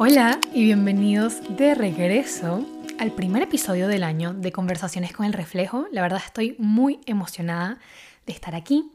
Hola y bienvenidos de regreso al primer episodio del año de Conversaciones con el Reflejo. La verdad estoy muy emocionada de estar aquí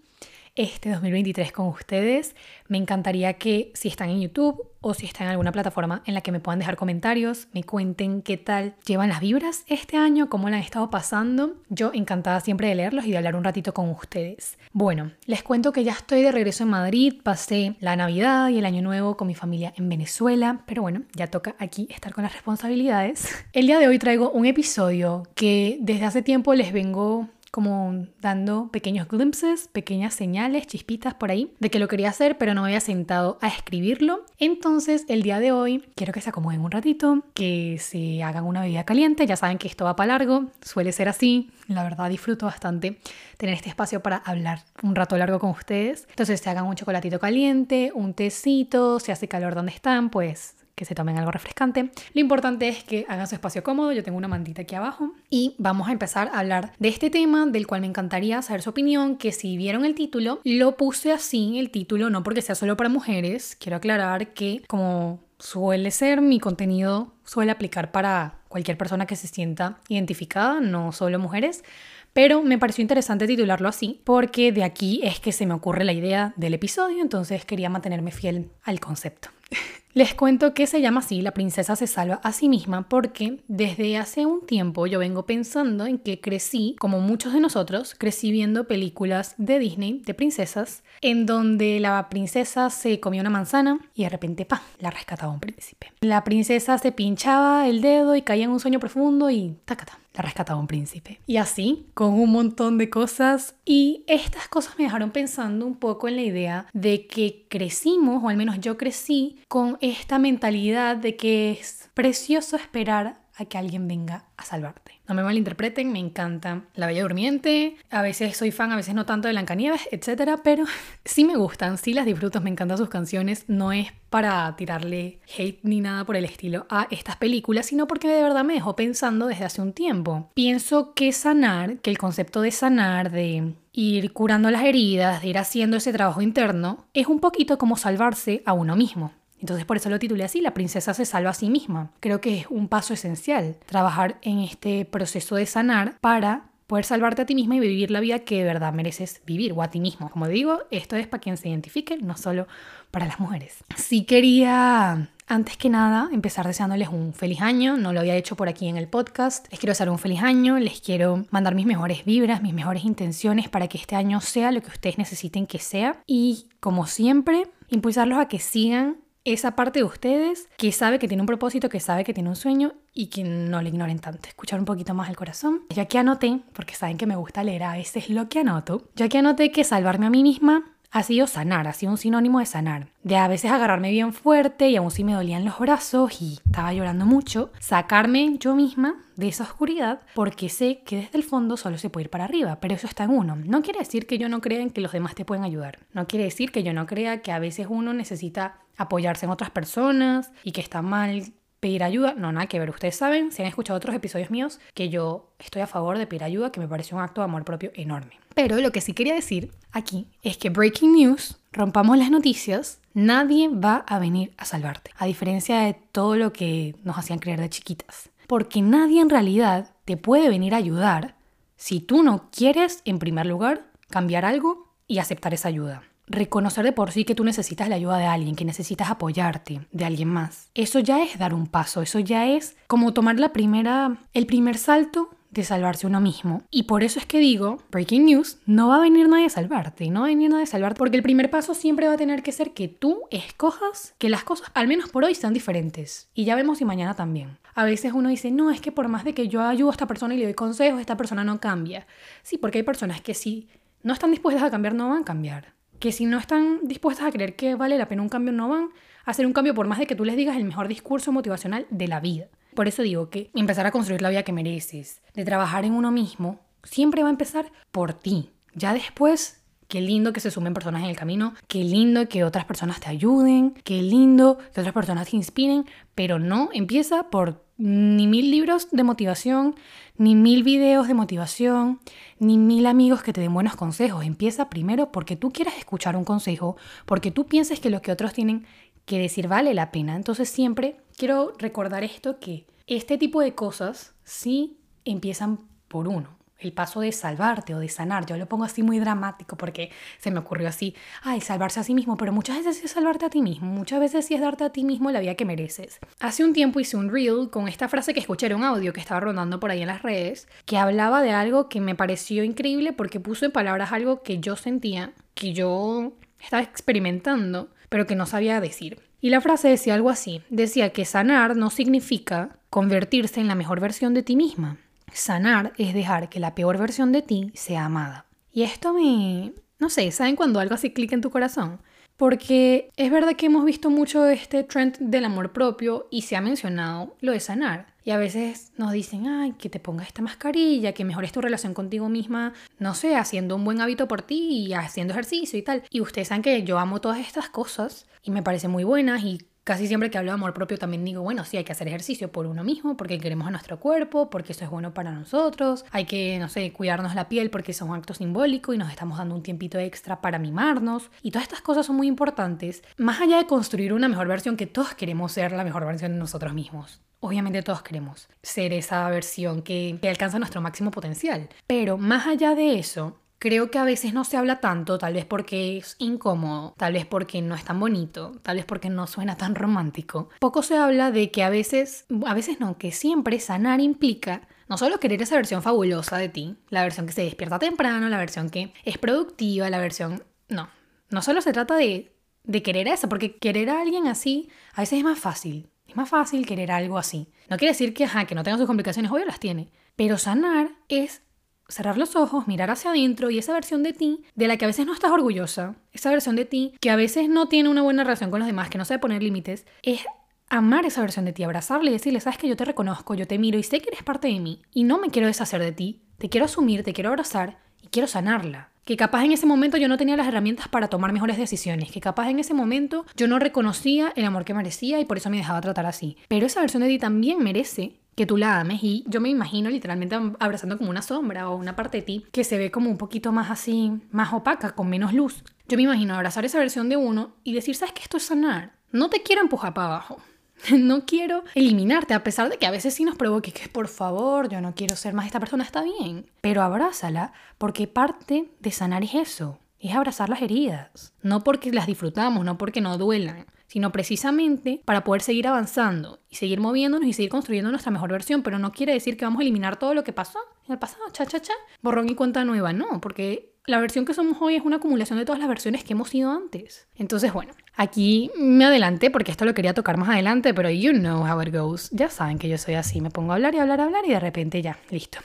este 2023 con ustedes. Me encantaría que si están en YouTube o si están en alguna plataforma en la que me puedan dejar comentarios, me cuenten qué tal llevan las vibras este año, cómo la han estado pasando. Yo encantada siempre de leerlos y de hablar un ratito con ustedes. Bueno, les cuento que ya estoy de regreso en Madrid, pasé la Navidad y el Año Nuevo con mi familia en Venezuela, pero bueno, ya toca aquí estar con las responsabilidades. El día de hoy traigo un episodio que desde hace tiempo les vengo como dando pequeños glimpses, pequeñas señales, chispitas por ahí, de que lo quería hacer, pero no me había sentado a escribirlo. Entonces, el día de hoy, quiero que se acomoden un ratito, que se hagan una bebida caliente. Ya saben que esto va para largo, suele ser así. La verdad, disfruto bastante tener este espacio para hablar un rato largo con ustedes. Entonces, se hagan un chocolatito caliente, un tecito, si hace calor donde están, pues que se tomen algo refrescante. Lo importante es que hagan su espacio cómodo. Yo tengo una mantita aquí abajo y vamos a empezar a hablar de este tema del cual me encantaría saber su opinión, que si vieron el título, lo puse así, el título, no porque sea solo para mujeres. Quiero aclarar que como suele ser, mi contenido suele aplicar para cualquier persona que se sienta identificada, no solo mujeres. Pero me pareció interesante titularlo así porque de aquí es que se me ocurre la idea del episodio, entonces quería mantenerme fiel al concepto. Les cuento que se llama así, la princesa se salva a sí misma, porque desde hace un tiempo yo vengo pensando en que crecí, como muchos de nosotros, crecí viendo películas de Disney, de princesas, en donde la princesa se comía una manzana y de repente, pa, la rescataba un príncipe. La princesa se pinchaba el dedo y caía en un sueño profundo y tacata la rescataba un príncipe. Y así, con un montón de cosas. Y estas cosas me dejaron pensando un poco en la idea de que crecimos, o al menos yo crecí, con esta mentalidad de que es precioso esperar a que alguien venga a salvarte. No me malinterpreten, me encanta La Bella Durmiente, a veces soy fan, a veces no tanto de Blancanieves, etcétera, pero sí me gustan, sí las disfruto, me encantan sus canciones, no es para tirarle hate ni nada por el estilo a estas películas, sino porque de verdad me dejó pensando desde hace un tiempo. Pienso que sanar, que el concepto de sanar, de ir curando las heridas, de ir haciendo ese trabajo interno, es un poquito como salvarse a uno mismo. Entonces por eso lo titulé así, La princesa se salva a sí misma. Creo que es un paso esencial, trabajar en este proceso de sanar para poder salvarte a ti misma y vivir la vida que de verdad mereces vivir o a ti mismo. Como digo, esto es para quien se identifique, no solo para las mujeres. Sí quería antes que nada, empezar deseándoles un feliz año. No lo había hecho por aquí en el podcast. Les quiero desear un feliz año. Les quiero mandar mis mejores vibras, mis mejores intenciones para que este año sea lo que ustedes necesiten que sea. Y como siempre, impulsarlos a que sigan esa parte de ustedes que sabe que tiene un propósito, que sabe que tiene un sueño y que no le ignoren tanto. Escuchar un poquito más el corazón. Ya que anoté, porque saben que me gusta leer a veces lo que anoto, ya que anoté que salvarme a mí misma ha sido sanar, ha sido un sinónimo de sanar. De a veces agarrarme bien fuerte y aún si me dolían los brazos y estaba llorando mucho, sacarme yo misma de esa oscuridad porque sé que desde el fondo solo se puede ir para arriba, pero eso está en uno. No quiere decir que yo no crea en que los demás te pueden ayudar. No quiere decir que yo no crea que a veces uno necesita apoyarse en otras personas y que está mal pedir ayuda, no, nada que ver. Ustedes saben, si han escuchado otros episodios míos, que yo estoy a favor de pedir ayuda, que me parece un acto de amor propio enorme. Pero lo que sí quería decir aquí es que Breaking News, rompamos las noticias, nadie va a venir a salvarte. A diferencia de todo lo que nos hacían creer de chiquitas. Porque nadie en realidad te puede venir a ayudar si tú no quieres, en primer lugar, cambiar algo y aceptar esa ayuda reconocer de por sí que tú necesitas la ayuda de alguien, que necesitas apoyarte de alguien más. Eso ya es dar un paso, eso ya es como tomar la primera, el primer salto de salvarse uno mismo. Y por eso es que digo, breaking news, no va a venir nadie a salvarte, no va a venir nadie a salvarte, porque el primer paso siempre va a tener que ser que tú escojas que las cosas, al menos por hoy, sean diferentes. Y ya vemos si mañana también. A veces uno dice, no, es que por más de que yo ayudo a esta persona y le doy consejos, esta persona no cambia. Sí, porque hay personas que si no están dispuestas a cambiar, no van a cambiar que si no están dispuestas a creer que vale la pena un cambio, no van a hacer un cambio por más de que tú les digas el mejor discurso motivacional de la vida. Por eso digo que empezar a construir la vida que mereces, de trabajar en uno mismo, siempre va a empezar por ti. Ya después, qué lindo que se sumen personas en el camino, qué lindo que otras personas te ayuden, qué lindo que otras personas te inspiren, pero no empieza por ni mil libros de motivación, ni mil videos de motivación, ni mil amigos que te den buenos consejos. Empieza primero porque tú quieras escuchar un consejo, porque tú pienses que lo que otros tienen que decir vale la pena. Entonces siempre quiero recordar esto que este tipo de cosas sí empiezan por uno el paso de salvarte o de sanar. Yo lo pongo así muy dramático porque se me ocurrió así, ay, salvarse a sí mismo, pero muchas veces es salvarte a ti mismo, muchas veces sí es darte a ti mismo la vida que mereces. Hace un tiempo hice un reel con esta frase que escuché en un audio que estaba rondando por ahí en las redes, que hablaba de algo que me pareció increíble porque puso en palabras algo que yo sentía, que yo estaba experimentando, pero que no sabía decir. Y la frase decía algo así, decía que sanar no significa convertirse en la mejor versión de ti misma, Sanar es dejar que la peor versión de ti sea amada. Y esto me... No sé, ¿saben cuando algo así clica en tu corazón? Porque es verdad que hemos visto mucho este trend del amor propio y se ha mencionado lo de sanar. Y a veces nos dicen, ay, que te pongas esta mascarilla, que mejores tu relación contigo misma, no sé, haciendo un buen hábito por ti y haciendo ejercicio y tal. Y ustedes saben que yo amo todas estas cosas y me parecen muy buenas y Casi siempre que hablo de amor propio también digo, bueno, sí, hay que hacer ejercicio por uno mismo, porque queremos a nuestro cuerpo, porque eso es bueno para nosotros. Hay que, no sé, cuidarnos la piel porque es un acto simbólico y nos estamos dando un tiempito extra para mimarnos. Y todas estas cosas son muy importantes, más allá de construir una mejor versión, que todos queremos ser la mejor versión de nosotros mismos. Obviamente todos queremos ser esa versión que, que alcanza nuestro máximo potencial. Pero más allá de eso, Creo que a veces no se habla tanto, tal vez porque es incómodo, tal vez porque no es tan bonito, tal vez porque no suena tan romántico. Poco se habla de que a veces, a veces no, que siempre sanar implica no solo querer esa versión fabulosa de ti, la versión que se despierta temprano, la versión que es productiva, la versión... No, no solo se trata de, de querer eso, porque querer a alguien así a veces es más fácil. Es más fácil querer algo así. No quiere decir que, ajá, que no tenga sus complicaciones, obvio las tiene. Pero sanar es cerrar los ojos, mirar hacia adentro y esa versión de ti de la que a veces no estás orgullosa, esa versión de ti que a veces no tiene una buena relación con los demás, que no sabe poner límites, es amar esa versión de ti, abrazarle y decirle, sabes que yo te reconozco, yo te miro y sé que eres parte de mí y no me quiero deshacer de ti, te quiero asumir, te quiero abrazar y quiero sanarla. Que capaz en ese momento yo no tenía las herramientas para tomar mejores decisiones, que capaz en ese momento yo no reconocía el amor que merecía y por eso me dejaba tratar así. Pero esa versión de ti también merece que tú la ames y yo me imagino literalmente abrazando como una sombra o una parte de ti que se ve como un poquito más así, más opaca, con menos luz. Yo me imagino abrazar esa versión de uno y decir, ¿sabes que esto es sanar? No te quiero empujar para abajo. No quiero eliminarte, a pesar de que a veces sí nos provoque que por favor, yo no quiero ser más esta persona, está bien. Pero abrázala, porque parte de sanar es eso, es abrazar las heridas. No porque las disfrutamos, no porque no duelan, sino precisamente para poder seguir avanzando y seguir moviéndonos y seguir construyendo nuestra mejor versión, pero no quiere decir que vamos a eliminar todo lo que pasó en el pasado, cha, cha, cha, borrón y cuenta nueva, no, porque la versión que somos hoy es una acumulación de todas las versiones que hemos sido antes. Entonces, bueno, aquí me adelanté porque esto lo quería tocar más adelante, pero you know how it goes. Ya saben que yo soy así, me pongo a hablar y hablar, hablar y de repente ya, listo.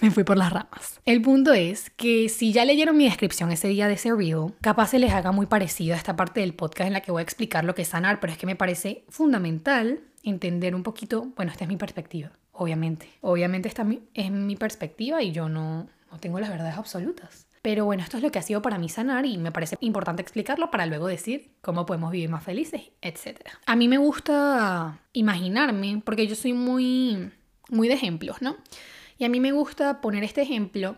Me fui por las ramas. El punto es que si ya leyeron mi descripción ese día de ese reel, capaz se les haga muy parecido a esta parte del podcast en la que voy a explicar lo que es sanar, pero es que me parece fundamental entender un poquito, bueno, esta es mi perspectiva, obviamente. Obviamente esta es mi perspectiva y yo no, no tengo las verdades absolutas. Pero bueno, esto es lo que ha sido para mí sanar y me parece importante explicarlo para luego decir cómo podemos vivir más felices, etc. A mí me gusta imaginarme, porque yo soy muy, muy de ejemplos, ¿no? Y a mí me gusta poner este ejemplo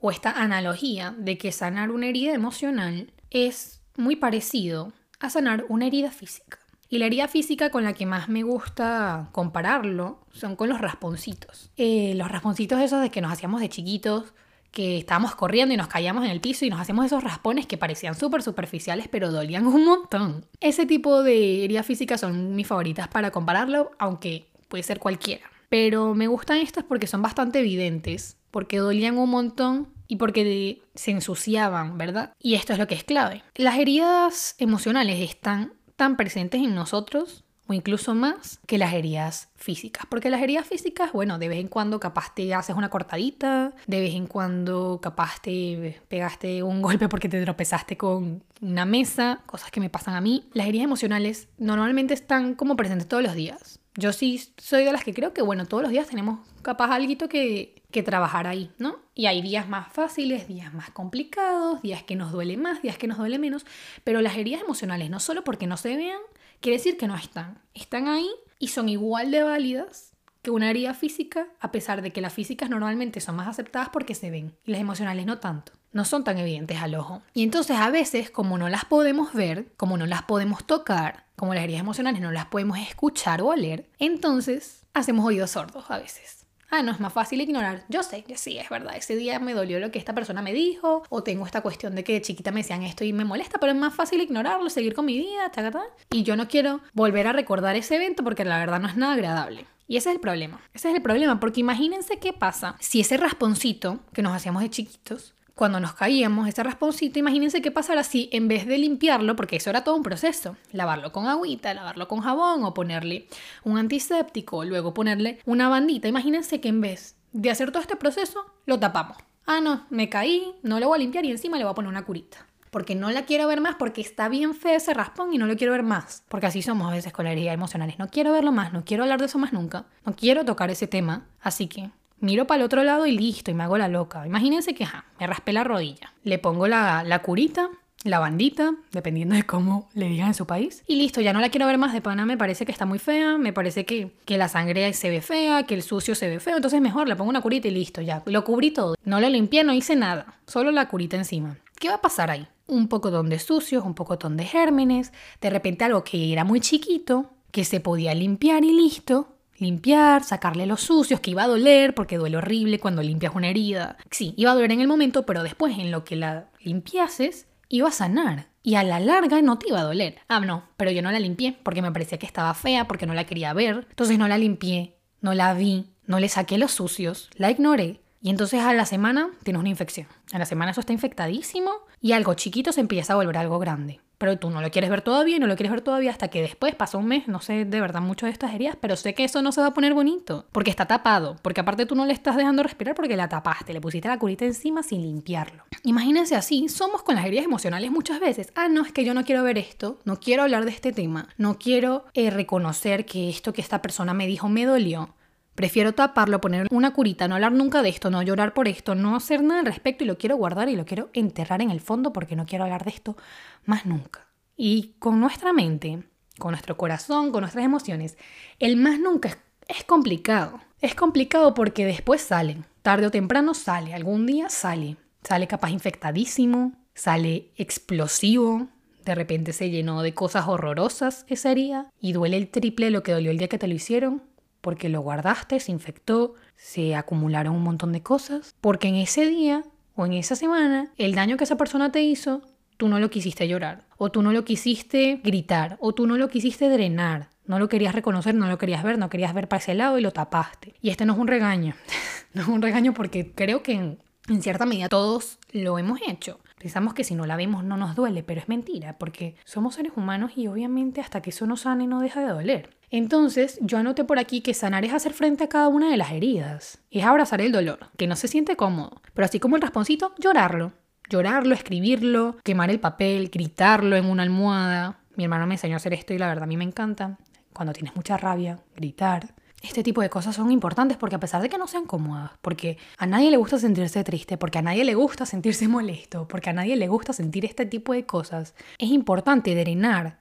o esta analogía de que sanar una herida emocional es muy parecido a sanar una herida física. Y la herida física con la que más me gusta compararlo son con los rasponcitos. Eh, los rasponcitos esos de que nos hacíamos de chiquitos, que estábamos corriendo y nos caíamos en el piso y nos hacíamos esos raspones que parecían súper superficiales pero dolían un montón. Ese tipo de heridas físicas son mis favoritas para compararlo, aunque puede ser cualquiera. Pero me gustan estas porque son bastante evidentes, porque dolían un montón y porque se ensuciaban, ¿verdad? Y esto es lo que es clave. Las heridas emocionales están tan presentes en nosotros o incluso más que las heridas físicas. Porque las heridas físicas, bueno, de vez en cuando capaz te haces una cortadita, de vez en cuando capaz te pegaste un golpe porque te tropezaste con una mesa, cosas que me pasan a mí. Las heridas emocionales normalmente están como presentes todos los días. Yo sí soy de las que creo que, bueno, todos los días tenemos capaz algo que, que trabajar ahí, ¿no? Y hay días más fáciles, días más complicados, días que nos duele más, días que nos duele menos, pero las heridas emocionales, no solo porque no se vean, quiere decir que no están. Están ahí y son igual de válidas que una herida física, a pesar de que las físicas normalmente son más aceptadas porque se ven y las emocionales no tanto. No son tan evidentes al ojo. Y entonces a veces, como no las podemos ver, como no las podemos tocar, como las heridas emocionales no las podemos escuchar o oler, entonces hacemos oídos sordos a veces. Ah, no, es más fácil ignorar. Yo sé, sí, es verdad. Ese día me dolió lo que esta persona me dijo, o tengo esta cuestión de que de chiquita me decían esto y me molesta, pero es más fácil ignorarlo, seguir con mi vida, ta, Y yo no quiero volver a recordar ese evento porque la verdad no es nada agradable. Y ese es el problema. Ese es el problema, porque imagínense qué pasa si ese rasponcito que nos hacíamos de chiquitos cuando nos caíamos, ese rasponcito, imagínense qué pasara si en vez de limpiarlo, porque eso era todo un proceso, lavarlo con agüita, lavarlo con jabón o ponerle un antiséptico, luego ponerle una bandita, imagínense que en vez de hacer todo este proceso, lo tapamos. Ah, no, me caí, no lo voy a limpiar y encima le voy a poner una curita. Porque no la quiero ver más, porque está bien feo ese raspón y no lo quiero ver más. Porque así somos a veces con la herida emocionales. No quiero verlo más, no quiero hablar de eso más nunca. No quiero tocar ese tema. Así que Miro para el otro lado y listo, y me hago la loca. Imagínense que me raspé la rodilla. Le pongo la, la curita, la bandita, dependiendo de cómo le digan en su país. Y listo, ya no la quiero ver más de pana, me parece que está muy fea, me parece que, que la sangre se ve fea, que el sucio se ve feo, entonces mejor le pongo una curita y listo, ya. Lo cubrí todo. No lo limpié, no hice nada, solo la curita encima. ¿Qué va a pasar ahí? Un poco de sucios, un poco de gérmenes, de repente algo que era muy chiquito, que se podía limpiar y listo, limpiar, sacarle los sucios, que iba a doler, porque duele horrible cuando limpias una herida. Sí, iba a doler en el momento, pero después en lo que la limpiases, iba a sanar. Y a la larga no te iba a doler. Ah, no, pero yo no la limpié porque me parecía que estaba fea, porque no la quería ver. Entonces no la limpié, no la vi, no le saqué los sucios, la ignoré. Y entonces a la semana tienes una infección. A la semana eso está infectadísimo y algo chiquito se empieza a volver algo grande pero tú no lo quieres ver todavía y no lo quieres ver todavía hasta que después pasa un mes, no sé de verdad mucho de estas heridas, pero sé que eso no se va a poner bonito, porque está tapado, porque aparte tú no le estás dejando respirar porque la tapaste, le pusiste la curita encima sin limpiarlo. Imagínense así, somos con las heridas emocionales muchas veces, ah, no, es que yo no quiero ver esto, no quiero hablar de este tema, no quiero eh, reconocer que esto que esta persona me dijo me dolió, Prefiero taparlo, poner una curita, no hablar nunca de esto, no llorar por esto, no hacer nada al respecto y lo quiero guardar y lo quiero enterrar en el fondo porque no quiero hablar de esto más nunca. Y con nuestra mente, con nuestro corazón, con nuestras emociones, el más nunca es, complicado. Es complicado porque después sale, tarde o temprano sale, algún día sale. Sale capaz infectadísimo, sale explosivo, de repente se llenó de cosas horrorosas esa herida y duele el triple lo que dolió el día que te lo hicieron porque lo guardaste, se infectó, se acumularon un montón de cosas, porque en ese día o en esa semana el daño que esa persona te hizo, tú no lo quisiste llorar, o tú no lo quisiste gritar, o tú no lo quisiste drenar, no lo querías reconocer, no lo querías ver, no querías ver para ese lado y lo tapaste. Y este no es un regaño, no es un regaño porque creo que en, en cierta medida todos lo hemos hecho. Pensamos que si no la vemos no nos duele, pero es mentira, porque somos seres humanos y obviamente hasta que eso no sane no deja de doler. Entonces, yo anoté por aquí que sanar es hacer frente a cada una de las heridas. Es abrazar el dolor, que no se siente cómodo. Pero así como el rasponcito, llorarlo. Llorarlo, escribirlo, quemar el papel, gritarlo en una almohada. Mi hermano me enseñó a hacer esto y la verdad a mí me encanta. Cuando tienes mucha rabia, gritar. Este tipo de cosas son importantes porque a pesar de que no sean cómodas, porque a nadie le gusta sentirse triste, porque a nadie le gusta sentirse molesto, porque a nadie le gusta sentir este tipo de cosas, es importante drenar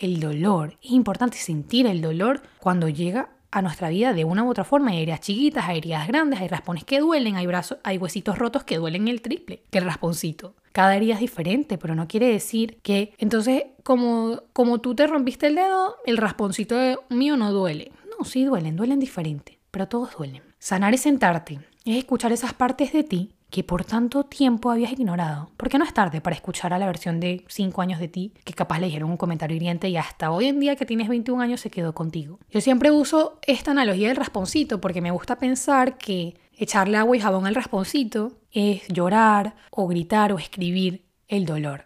el dolor. Es importante sentir el dolor cuando llega a nuestra vida de una u otra forma. Hay heridas chiquitas, hay heridas grandes, hay raspones que duelen, hay, brazos, hay huesitos rotos que duelen el triple que el rasponcito. Cada herida es diferente, pero no quiere decir que entonces como, como tú te rompiste el dedo, el rasponcito mío no duele. No, sí duelen, duelen diferente, pero todos duelen. Sanar es sentarte, es escuchar esas partes de ti que por tanto tiempo habías ignorado. Porque no es tarde para escuchar a la versión de 5 años de ti que capaz le dijeron un comentario hiriente y hasta hoy en día que tienes 21 años se quedó contigo. Yo siempre uso esta analogía del rasponcito porque me gusta pensar que echarle agua y jabón al rasponcito es llorar o gritar o escribir el dolor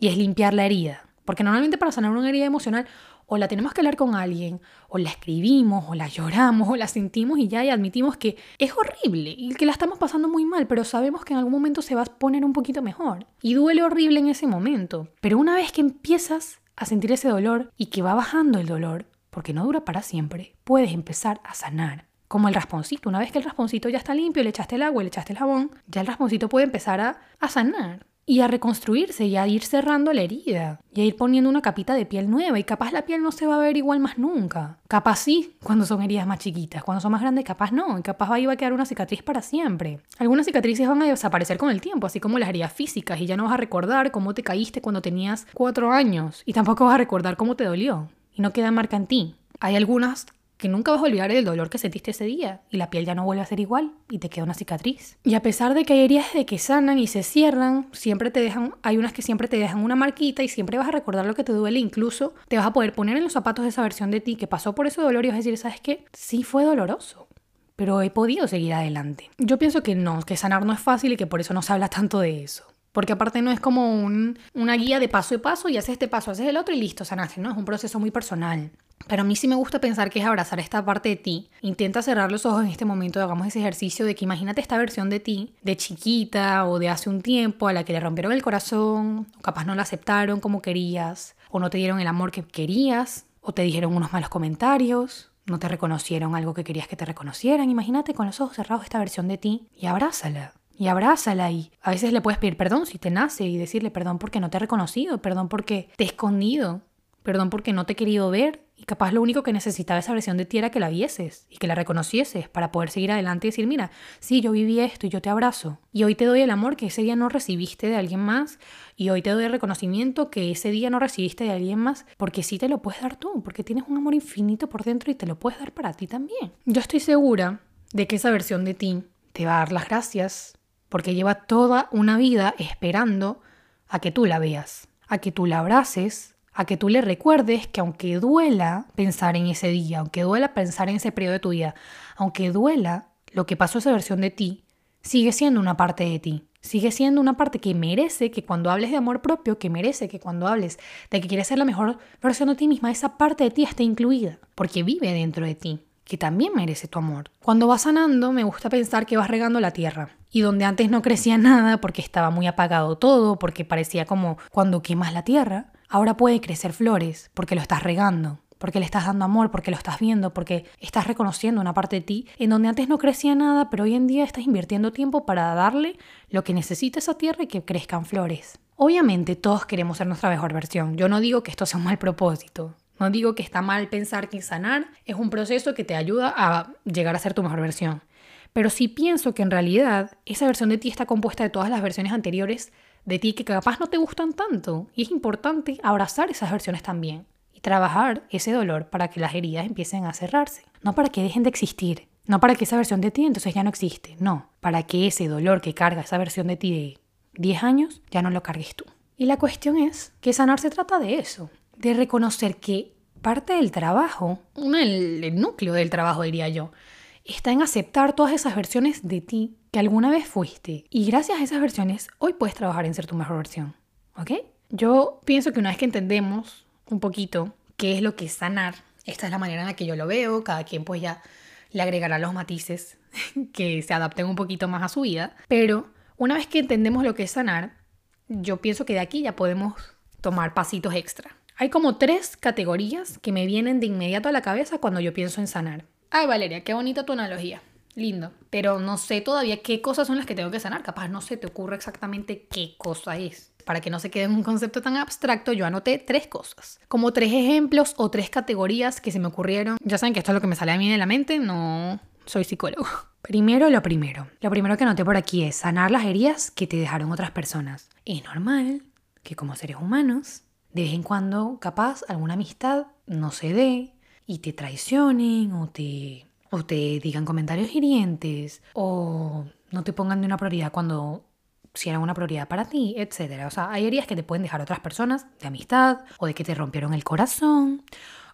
y es limpiar la herida. Porque normalmente para sanar una herida emocional o la tenemos que hablar con alguien, o la escribimos, o la lloramos, o la sentimos y ya y admitimos que es horrible y que la estamos pasando muy mal, pero sabemos que en algún momento se va a poner un poquito mejor. Y duele horrible en ese momento. Pero una vez que empiezas a sentir ese dolor y que va bajando el dolor, porque no dura para siempre, puedes empezar a sanar. Como el rasponcito, una vez que el rasponcito ya está limpio, le echaste el agua, le echaste el jabón, ya el rasponcito puede empezar a, a sanar. Y a reconstruirse y a ir cerrando la herida y a ir poniendo una capita de piel nueva y capaz la piel no se va a ver igual más nunca. Capaz sí, cuando son heridas más chiquitas, cuando son más grandes capaz no, y capaz ahí va a quedar una cicatriz para siempre. Algunas cicatrices van a desaparecer con el tiempo, así como las heridas físicas y ya no vas a recordar cómo te caíste cuando tenías cuatro años y tampoco vas a recordar cómo te dolió y no queda marca en ti. Hay algunas que nunca vas a olvidar el dolor que sentiste ese día y la piel ya no vuelve a ser igual y te queda una cicatriz. Y a pesar de que hay heridas de que sanan y se cierran, siempre te dejan, hay unas que siempre te dejan una marquita y siempre vas a recordar lo que te duele, incluso te vas a poder poner en los zapatos de esa versión de ti que pasó por ese dolor y vas a decir, ¿sabes qué? Sí fue doloroso. Pero he podido seguir adelante. Yo pienso que no, que sanar no es fácil y que por eso no se habla tanto de eso. Porque aparte no es como una guía de paso a paso y haces este paso, haces el otro y listo, sanaste, ¿no? Es un proceso muy personal. Pero a mí sí me gusta pensar que es abrazar esta parte de ti. Intenta cerrar los ojos en este momento, hagamos ese ejercicio de que imagínate esta versión de ti, de chiquita o de hace un tiempo, a la que le rompieron el corazón, o capaz no la aceptaron como querías, o no te dieron el amor que querías, o te dijeron unos malos comentarios, no te reconocieron algo que querías que te reconocieran. Imagínate con los ojos cerrados esta versión de ti y abrázala y abrázala y a veces le puedes pedir perdón si te nace y decirle perdón porque no te he reconocido, perdón porque te he escondido, perdón porque no te he querido ver y capaz lo único que necesitaba esa versión de ti era que la vieses y que la reconocieses para poder seguir adelante y decir, mira, sí, yo viví esto y yo te abrazo y hoy te doy el amor que ese día no recibiste de alguien más y hoy te doy el reconocimiento que ese día no recibiste de alguien más porque sí te lo puedes dar tú, porque tienes un amor infinito por dentro y te lo puedes dar para ti también. Yo estoy segura de que esa versión de ti te va a dar las gracias porque lleva toda una vida esperando a que tú la veas, a que tú la abraces, a que tú le recuerdes que aunque duela pensar en ese día, aunque duela pensar en ese periodo de tu vida, aunque duela lo que pasó esa versión de ti, sigue siendo una parte de ti. Sigue siendo una parte que merece que cuando hables de amor propio, que merece que cuando hables de que quieres ser la mejor versión de ti misma, esa parte de ti esté incluida, porque vive dentro de ti que también merece tu amor. Cuando vas sanando, me gusta pensar que vas regando la tierra. Y donde antes no crecía nada porque estaba muy apagado todo, porque parecía como cuando quemas la tierra, ahora puede crecer flores porque lo estás regando, porque le estás dando amor, porque lo estás viendo, porque estás reconociendo una parte de ti en donde antes no crecía nada, pero hoy en día estás invirtiendo tiempo para darle lo que necesita esa tierra y que crezcan flores. Obviamente todos queremos ser nuestra mejor versión. Yo no digo que esto sea un mal propósito. No digo que está mal pensar que sanar es un proceso que te ayuda a llegar a ser tu mejor versión. Pero sí pienso que en realidad esa versión de ti está compuesta de todas las versiones anteriores de ti que capaz no te gustan tanto. Y es importante abrazar esas versiones también y trabajar ese dolor para que las heridas empiecen a cerrarse. No para que dejen de existir. No para que esa versión de ti entonces ya no existe. No, para que ese dolor que carga esa versión de ti de 10 años ya no lo cargues tú. Y la cuestión es que sanar se trata de eso, de reconocer que parte del trabajo, el, núcleo del trabajo diría yo, está en aceptar todas esas versiones de ti que alguna vez fuiste. Y gracias a esas versiones, hoy puedes trabajar en ser tu mejor versión. ¿Ok? Yo pienso que una vez que entendemos un poquito qué es lo que es sanar, esta es la manera en la que yo lo veo, cada quien pues ya le agregará los matices que se adapten un poquito más a su vida, pero una vez que entendemos lo que es sanar, yo pienso que de aquí ya podemos tomar pasitos extra. Hay como tres categorías que me vienen de inmediato a la cabeza cuando yo pienso en sanar. Ay, Valeria, qué bonita tu analogía. Lindo. Pero no sé todavía qué cosas son las que tengo que sanar. Capaz no se te ocurre exactamente qué cosa es. Para que no se quede en un concepto tan abstracto, yo anoté tres cosas. Como tres ejemplos o tres categorías que se me ocurrieron. Ya saben que esto es lo que me sale a mí de la mente, no soy psicólogo. Primero lo primero. Lo primero que anoté por aquí es sanar las heridas que te dejaron otras personas. Es normal que como seres humanos de vez en cuando, capaz, alguna amistad no se dé y te traicionen o te, o te digan comentarios hirientes o no te pongan de una prioridad cuando si era una prioridad para ti, etc. O sea, hay heridas que te pueden dejar otras personas de amistad o de que te rompieron el corazón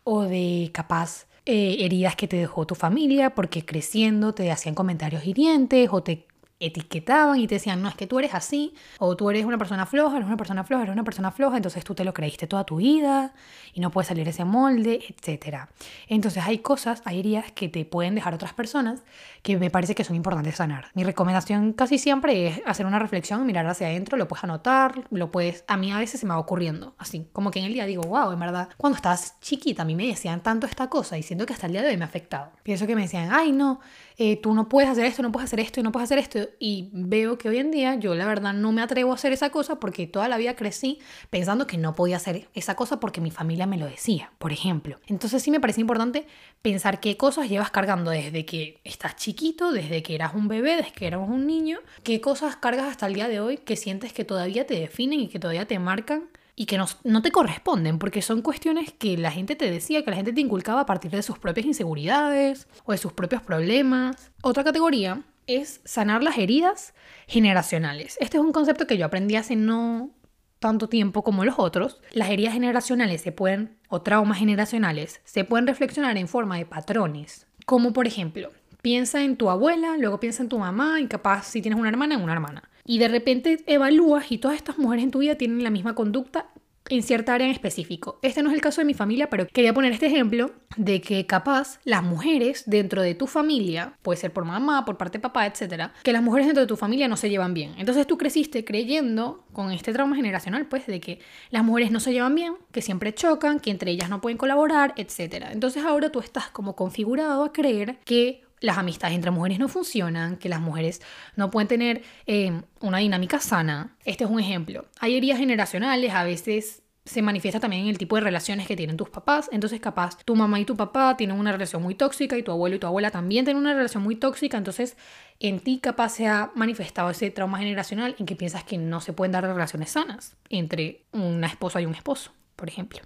o de capaz eh, heridas que te dejó tu familia porque creciendo te hacían comentarios hirientes o te etiquetaban y te decían, no, es que tú eres así, o tú eres una persona floja, eres una persona floja, eres una persona floja, entonces tú te lo creíste toda tu vida y no puedes salir ese molde, etc. Entonces hay cosas, hay heridas que te pueden dejar otras personas que me parece que son importantes sanar. Mi recomendación casi siempre es hacer una reflexión, mirar hacia adentro, lo puedes anotar, lo puedes, a mí a veces se me va ocurriendo, así, como que en el día digo, wow, en verdad, cuando estabas chiquita a mí me decían tanto esta cosa y siento que hasta el día de hoy me ha afectado. Pienso que me decían, ay no, eh, tú no puedes hacer esto, no puedes hacer esto y no puedes hacer esto y veo que hoy en día yo la verdad no me atrevo a hacer esa cosa porque toda la vida crecí pensando que no podía hacer esa cosa porque mi familia me lo decía, por ejemplo. Entonces sí me parece importante pensar qué cosas llevas cargando desde que estás chiquito, desde que eras un bebé, desde que eras un niño, qué cosas cargas hasta el día de hoy que sientes que todavía te definen y que todavía te marcan y que no, te corresponden, porque son cuestiones que la gente te decía, que la gente te inculcaba a partir de sus propias inseguridades o de sus propios problemas. Otra categoría es sanar las heridas generacionales. Este es un concepto que yo aprendí hace no tanto tiempo como los otros. Las heridas generacionales se pueden, o traumas generacionales, se pueden reflexionar en forma de patrones, como por ejemplo, piensa en tu abuela, luego piensa en tu mamá y capaz si tienes una hermana, en una hermana y de repente evalúas y todas estas mujeres en tu vida tienen la misma conducta en cierta área en específico. Este no es el caso de mi familia, pero quería poner este ejemplo de que capaz las mujeres dentro de tu familia, puede ser por mamá, por parte de papá, etcétera, que las mujeres dentro de tu familia no se llevan bien. Entonces tú creciste creyendo con este trauma generacional, pues, de que las mujeres no se llevan bien, que siempre chocan, que entre ellas no pueden colaborar, etcétera. Entonces ahora tú estás como configurado a creer que las amistades entre mujeres no funcionan, que las mujeres no pueden tener eh, una dinámica sana. Este es un ejemplo. Hay heridas generacionales, a veces se manifiesta también en el tipo de relaciones que tienen tus papás. Entonces, capaz tu mamá y tu papá tienen una relación muy tóxica y tu abuelo y tu abuela también tienen una relación muy tóxica. Entonces, en ti capaz se ha manifestado ese trauma generacional en que piensas que no se pueden dar relaciones sanas entre una esposa y un esposo, por ejemplo.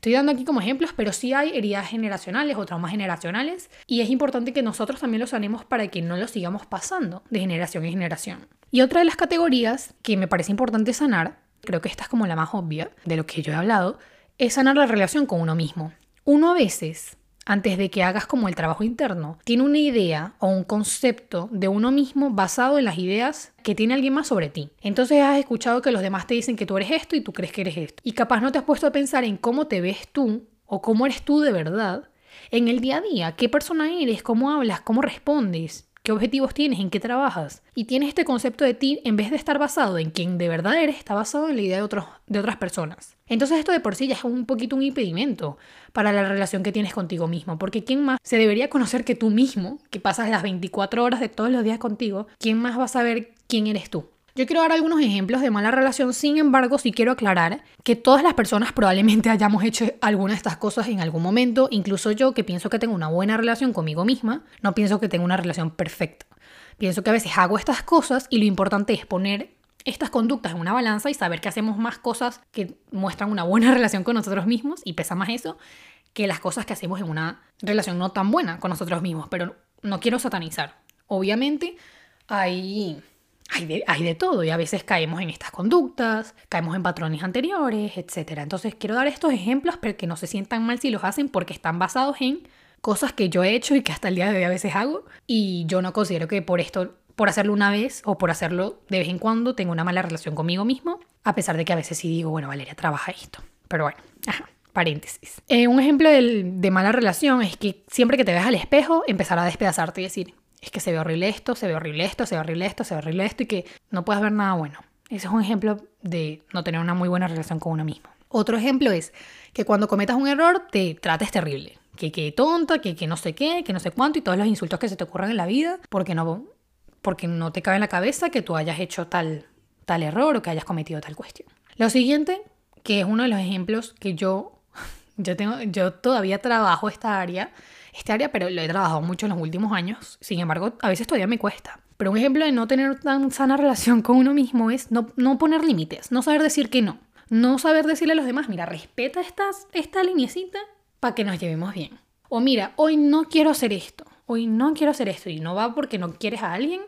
Estoy dando aquí como ejemplos, pero sí hay heridas generacionales o traumas generacionales y es importante que nosotros también los sanemos para que no los sigamos pasando de generación en generación. Y otra de las categorías que me parece importante sanar, creo que esta es como la más obvia de lo que yo he hablado, es sanar la relación con uno mismo. Uno a veces antes de que hagas como el trabajo interno, tiene una idea o un concepto de uno mismo basado en las ideas que tiene alguien más sobre ti. Entonces has escuchado que los demás te dicen que tú eres esto y tú crees que eres esto. Y capaz no te has puesto a pensar en cómo te ves tú o cómo eres tú de verdad en el día a día, qué persona eres, cómo hablas, cómo respondes qué objetivos tienes, en qué trabajas. Y tienes este concepto de ti, en vez de estar basado en quién de verdad eres, está basado en la idea de, otros, de otras personas. Entonces esto de por sí ya es un poquito un impedimento para la relación que tienes contigo mismo, porque ¿quién más se debería conocer que tú mismo, que pasas las 24 horas de todos los días contigo, quién más va a saber quién eres tú? Yo quiero dar algunos ejemplos de mala relación, sin embargo, sí quiero aclarar que todas las personas probablemente hayamos hecho alguna de estas cosas en algún momento, incluso yo que pienso que tengo una buena relación conmigo misma, no pienso que tengo una relación perfecta. Pienso que a veces hago estas cosas y lo importante es poner estas conductas en una balanza y saber que hacemos más cosas que muestran una buena relación con nosotros mismos y pesa más eso que las cosas que hacemos en una relación no tan buena con nosotros mismos, pero no quiero satanizar. Obviamente hay hay de, todo y a veces caemos en estas conductas, caemos en patrones anteriores, etc. Entonces quiero dar estos ejemplos para que no se sientan mal si los hacen porque están basados en cosas que yo he hecho y que hasta el día de hoy a veces hago y yo no considero que por esto, por hacerlo una vez o por hacerlo de vez en cuando, tengo una mala relación conmigo mismo, a pesar de que a veces sí digo, bueno, Valeria, trabaja esto. Pero bueno, ajá. Paréntesis. Eh, un ejemplo de, de mala relación es que siempre que te veas al espejo, empezar a despedazarte y decir, es que se ve horrible esto, se ve horrible esto, se ve horrible esto, se ve horrible esto y que no puedas ver nada bueno. Ese es un ejemplo de no tener una muy buena relación con uno mismo. Otro ejemplo es que cuando cometas un error te trates terrible. Que qué tonta, que, que no sé qué, que no sé cuánto y todos los insultos que se te ocurran en la vida porque no, porque no te cabe en la cabeza que tú hayas hecho tal, tal error o que hayas cometido tal cuestión. Lo siguiente, que es uno de los ejemplos que yo, yo, tengo, yo todavía trabajo esta área, este área, pero lo he trabajado mucho en los últimos años. Sin embargo, a veces todavía me cuesta. Pero un ejemplo de no tener tan sana relación con uno mismo es no, no poner límites, no saber decir que no. No saber decirle a los demás, mira, respeta estas, esta linecita para que nos llevemos bien. O mira, hoy no quiero hacer esto, hoy no quiero hacer esto. Y no va porque no quieres a alguien,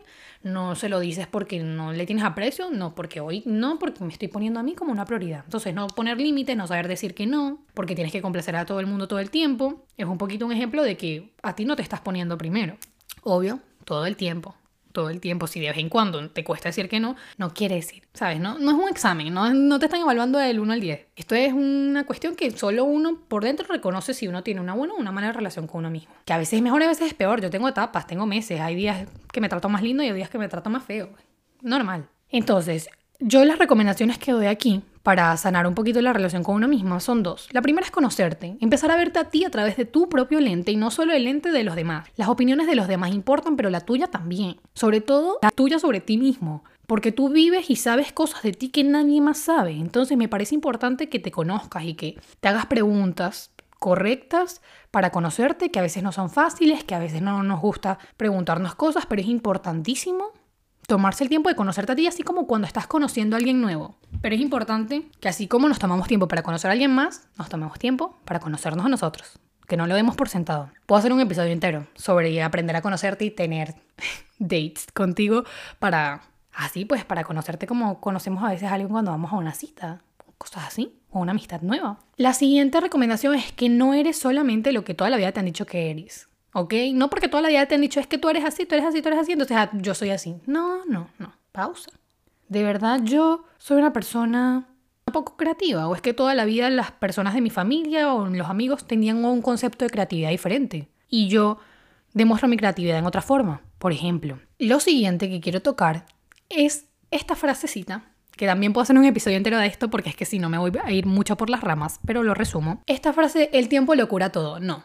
no se lo dices porque no le tienes aprecio, no porque hoy no, porque me estoy poniendo a mí como una prioridad. Entonces, no poner límites, no saber decir que no, porque tienes que complacer a todo el mundo todo el tiempo, es un poquito un ejemplo de que a ti no te estás poniendo primero. Obvio, todo el tiempo todo el tiempo, si de vez en cuando te cuesta decir que no, no quiere decir, ¿sabes? No, no es un examen, no, no te están evaluando del 1 al 10. Esto es una cuestión que solo uno por dentro reconoce si uno tiene una buena o una mala relación con uno mismo. Que a veces es mejor a veces es peor. Yo tengo etapas, tengo meses, hay días que me trato más lindo y hay días que me trato más feo. Normal. Entonces, yo las recomendaciones que doy aquí para sanar un poquito la relación con uno mismo son dos. La primera es conocerte, empezar a verte a ti a través de tu propio lente y no solo el lente de los demás. Las opiniones de los demás importan, pero la tuya también. Sobre todo la tuya sobre ti mismo. Porque tú vives y sabes cosas de ti que nadie más sabe. Entonces me parece importante que te conozcas y que te hagas preguntas correctas para conocerte, que a veces no son fáciles, que a veces no nos gusta preguntarnos cosas, pero es importantísimo tomarse el tiempo de conocerte a ti, así como cuando estás conociendo a alguien nuevo. Pero es importante que así como nos tomamos tiempo para conocer a alguien más, nos tomemos tiempo para conocernos a nosotros. Que no lo demos por sentado. Puedo hacer un episodio entero sobre aprender a conocerte y tener dates contigo para, así pues, para conocerte como conocemos a veces a alguien cuando vamos a una cita. Cosas así. O una amistad nueva. La siguiente recomendación es que no eres solamente lo que toda la vida te han dicho que eres. ¿Ok? No porque toda la vida te han dicho es que tú eres así, tú eres así, tú eres así, entonces ah, yo soy así. No, no, no. Pausa. De verdad yo soy una persona poco creativa o es que toda la vida las personas de mi familia o los amigos tenían un concepto de creatividad diferente y yo demuestro mi creatividad en otra forma. Por ejemplo, lo siguiente que quiero tocar es esta frasecita que también puedo hacer un episodio entero de esto porque es que si no me voy a ir mucho por las ramas, pero lo resumo. Esta frase, el tiempo lo cura todo, no.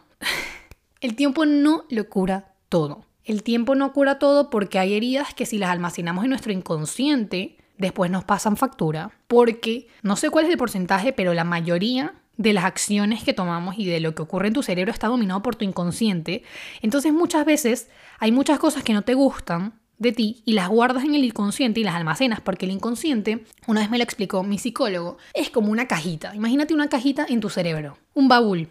El tiempo no lo cura todo. El tiempo no cura todo porque hay heridas que si las almacenamos en nuestro inconsciente, después nos pasan factura. Porque no sé cuál es el porcentaje, pero la mayoría de las acciones que tomamos y de lo que ocurre en tu cerebro está dominado por tu inconsciente. Entonces muchas veces hay muchas cosas que no te gustan de ti y las guardas en el inconsciente y las almacenas porque el inconsciente, una vez me lo explicó mi psicólogo, es como una cajita. Imagínate una cajita en tu cerebro, un baúl.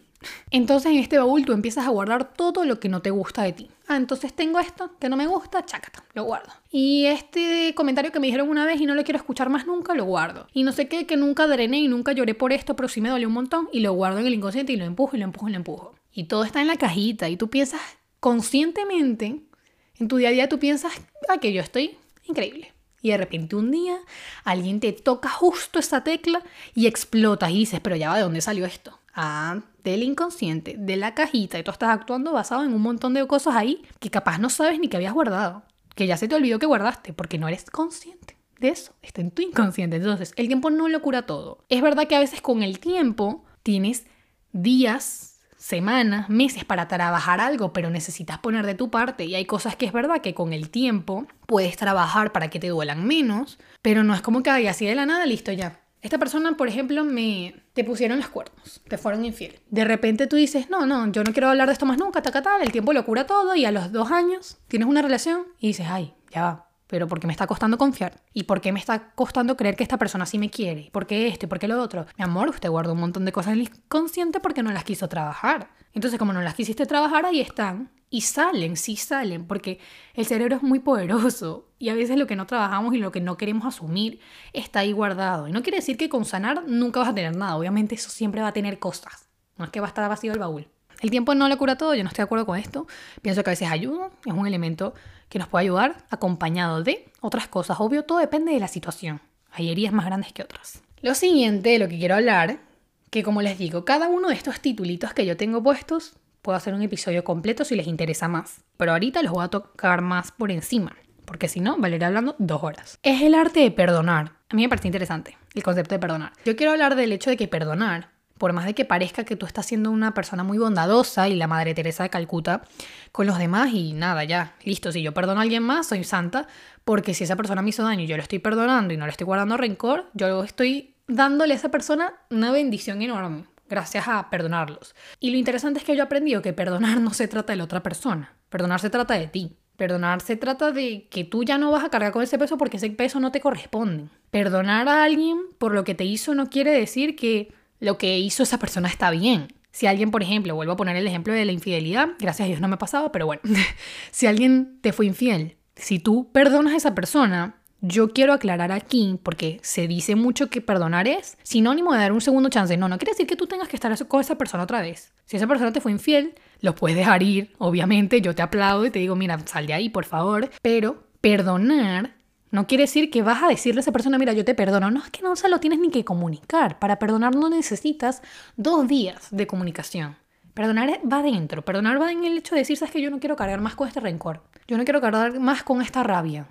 Entonces en este baúl tú empiezas a guardar todo lo que no te gusta de ti. Ah, entonces tengo esto que no me gusta, chácata, lo guardo. Y este comentario que me dijeron una vez y no lo quiero escuchar más nunca, lo guardo. Y no sé qué, que nunca drené y nunca lloré por esto, pero sí me dolió un montón y lo guardo en el inconsciente y lo empujo y lo empujo y lo empujo. Y todo está en la cajita y tú piensas conscientemente, en tu día a día tú piensas, ah, que yo estoy increíble. Y de repente un día alguien te toca justo esa tecla y explotas y dices, pero ya va, ¿de dónde salió esto? Del inconsciente, de la cajita, y tú estás actuando basado en un montón de cosas ahí que capaz no sabes ni que habías guardado, que ya se te olvidó que guardaste, porque no eres consciente de eso, está en tu inconsciente. Entonces, el tiempo no lo cura todo. Es verdad que a veces con el tiempo tienes días, semanas, meses para trabajar algo, pero necesitas poner de tu parte y hay cosas que es verdad que con el tiempo puedes trabajar para que te duelan menos, pero no es como que así de la nada, listo ya esta persona, por ejemplo, me te pusieron los cuernos, te fueron infiel. De repente tú dices, no, no, yo no quiero hablar de esto más nunca, taca, tal, el tiempo lo cura todo y a los dos años tienes una relación y dices, ay, ya va, pero ¿por qué me está costando confiar? ¿Y por qué me está costando creer que esta persona sí me quiere? ¿Por qué esto? ¿Y por qué lo otro? Mi amor, usted guardó un montón de cosas en el inconsciente porque no las quiso trabajar. Entonces, como no las quisiste trabajar, ahí están. Y salen, sí salen, porque el cerebro es muy poderoso y a veces lo que no trabajamos y lo que no queremos asumir está ahí guardado. Y no quiere decir que con sanar nunca vas a tener nada, obviamente eso siempre va a tener cosas, no es que va a estar vacío el baúl. El tiempo no lo cura todo, yo no estoy de acuerdo con esto, pienso que a veces ayuda, es un elemento que nos puede ayudar acompañado de otras cosas, obvio, todo depende de la situación, hay heridas más grandes que otras. Lo siguiente de lo que quiero hablar, que como les digo, cada uno de estos titulitos que yo tengo puestos puedo hacer un episodio completo si les interesa más. Pero ahorita los voy a tocar más por encima, porque si no, valeré hablando dos horas. Es el arte de perdonar. A mí me parece interesante el concepto de perdonar. Yo quiero hablar del hecho de que perdonar, por más de que parezca que tú estás siendo una persona muy bondadosa y la Madre Teresa de Calcuta con los demás y nada, ya, listo, si yo perdono a alguien más, soy santa, porque si esa persona me hizo daño y yo lo estoy perdonando y no le estoy guardando rencor, yo estoy dándole a esa persona una bendición enorme gracias a perdonarlos. Y lo interesante es que yo he aprendido que perdonar no se trata de la otra persona, perdonar se trata de ti. Perdonar se trata de que tú ya no vas a cargar con ese peso porque ese peso no te corresponde. Perdonar a alguien por lo que te hizo no quiere decir que lo que hizo esa persona está bien. Si alguien, por ejemplo, vuelvo a poner el ejemplo de la infidelidad, gracias a Dios no me ha pasado, pero bueno, si alguien te fue infiel, si tú perdonas a esa persona, yo quiero aclarar aquí, porque se dice mucho que perdonar es sinónimo de dar un segundo chance. No, no quiere decir que tú tengas que estar con esa persona otra vez. Si esa persona te fue infiel, lo puedes dejar ir, obviamente, yo te aplaudo y te digo, mira, sal de ahí, por favor. Pero perdonar no quiere decir que vas a decirle a esa persona, mira, yo te perdono. No es que no se lo tienes ni que comunicar. Para perdonar no necesitas dos días de comunicación. Perdonar va adentro. Perdonar va en el hecho de decir, sabes que yo no quiero cargar más con este rencor. Yo no quiero cargar más con esta rabia.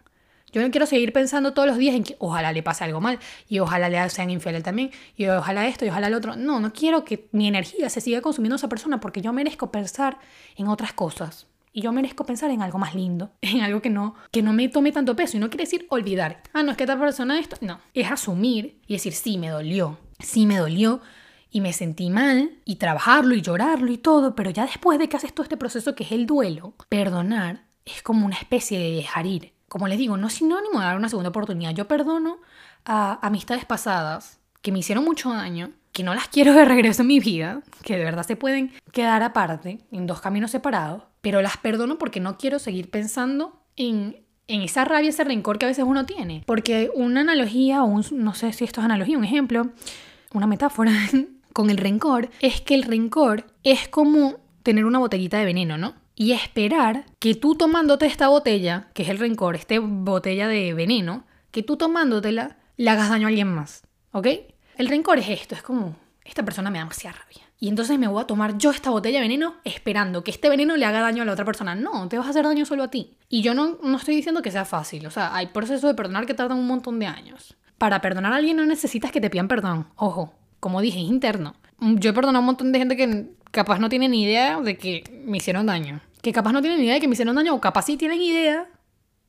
Yo no quiero seguir pensando todos los días en que ojalá le pase algo mal y ojalá le sean infieles también y ojalá esto y ojalá lo otro. No, no quiero que mi energía se siga consumiendo a esa persona porque yo merezco pensar en otras cosas. Y yo merezco pensar en algo más lindo, en algo que no, que no me tome tanto peso. Y no quiere decir olvidar. Ah, no es que esta persona esto. No, es asumir y decir, sí, me dolió. Sí, me dolió y me sentí mal y trabajarlo y llorarlo y todo. Pero ya después de que haces todo este proceso que es el duelo, perdonar es como una especie de dejar ir. Como les digo, no es sinónimo de dar una segunda oportunidad. Yo perdono a amistades pasadas que me hicieron mucho daño que no las quiero de regreso en mi vida, que de verdad se pueden quedar aparte, en dos caminos separados, pero las perdono porque no quiero seguir pensando en, esa rabia, ese rencor que a veces uno tiene. Porque una analogía, o no sé si esto es analogía, un ejemplo, una metáfora con el rencor, es que el rencor es como tener una botellita de veneno, ¿no? Y esperar que tú tomándote esta botella, que es el rencor, esta botella de veneno, que tú tomándotela le hagas daño a alguien más, ¿ok? El rencor es esto, es como, esta persona me da demasiada rabia. Y entonces me voy a tomar yo esta botella de veneno esperando que este veneno le haga daño a la otra persona. No, te vas a hacer daño solo a ti. Y yo no, no estoy diciendo que sea fácil. O sea, hay procesos de perdonar que tardan un montón de años. Para perdonar a alguien no necesitas que te pidan perdón. Ojo, como dije, es interno. Yo he perdonado a un montón de gente que capaz no tiene ni idea de que me hicieron daño. Que capaz no tienen idea de que me hicieron daño o capaz sí tienen idea,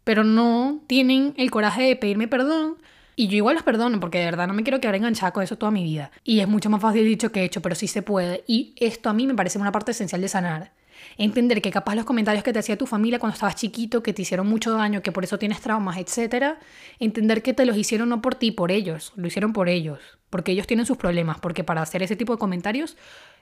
pero no tienen el coraje de pedirme perdón y yo igual los perdono porque de verdad no me quiero quedar enganchada con eso toda mi vida. Y es mucho más fácil dicho que hecho, pero sí se puede. Y esto a mí me parece una parte esencial de sanar. Entender que capaz los comentarios que te hacía tu familia cuando estabas chiquito, que te hicieron mucho daño, que por eso tienes traumas, etc. Entender que te los hicieron no por ti, por ellos. Lo hicieron por ellos. Porque ellos tienen sus problemas. Porque para hacer ese tipo de comentarios